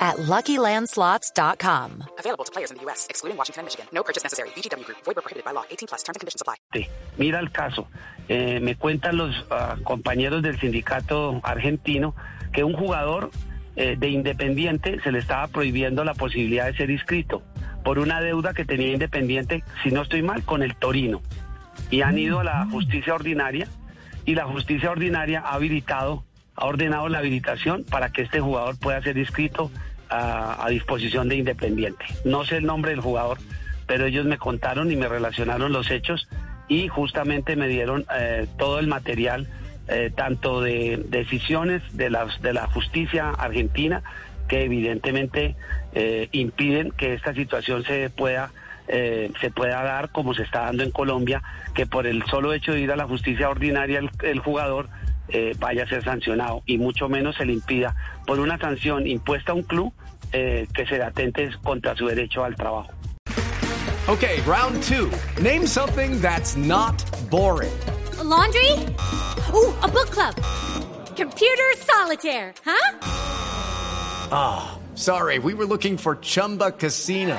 at LuckyLandSlots.com. Available to players in the U.S., excluding Washington and Michigan. No purchase necessary. VGW Group. Void where prohibited by law. 18 plus. Terms and conditions apply. Mira el caso. Eh, me cuentan los ah, compañeros del sindicato argentino que un jugador eh, de Independiente se le estaba prohibiendo la posibilidad de ser inscrito por una deuda que tenía Independiente, si no estoy mal, con el Torino. Y han ido a la justicia ordinaria y la justicia ordinaria ha habilitado, ha ordenado la habilitación para que este jugador pueda ser inscrito a, disposición de Independiente. No sé el nombre del jugador, pero ellos me contaron y me relacionaron los hechos y justamente me dieron eh, todo el material, eh, tanto de decisiones de, las, de la justicia argentina, que evidentemente eh, impiden que esta situación se pueda, se pueda dar como se está dando en Colombia, que por el solo hecho de ir a la justicia ordinaria el jugador eh, vaya a ser sancionado y mucho menos se le impida por una sanción impuesta a un club eh, que se atente contra su derecho al trabajo. Okay, round two. Name something that's not boring. A laundry? Ooh, a book club. Computer solitaire, huh? Sorry, we were looking for Chumba Casino.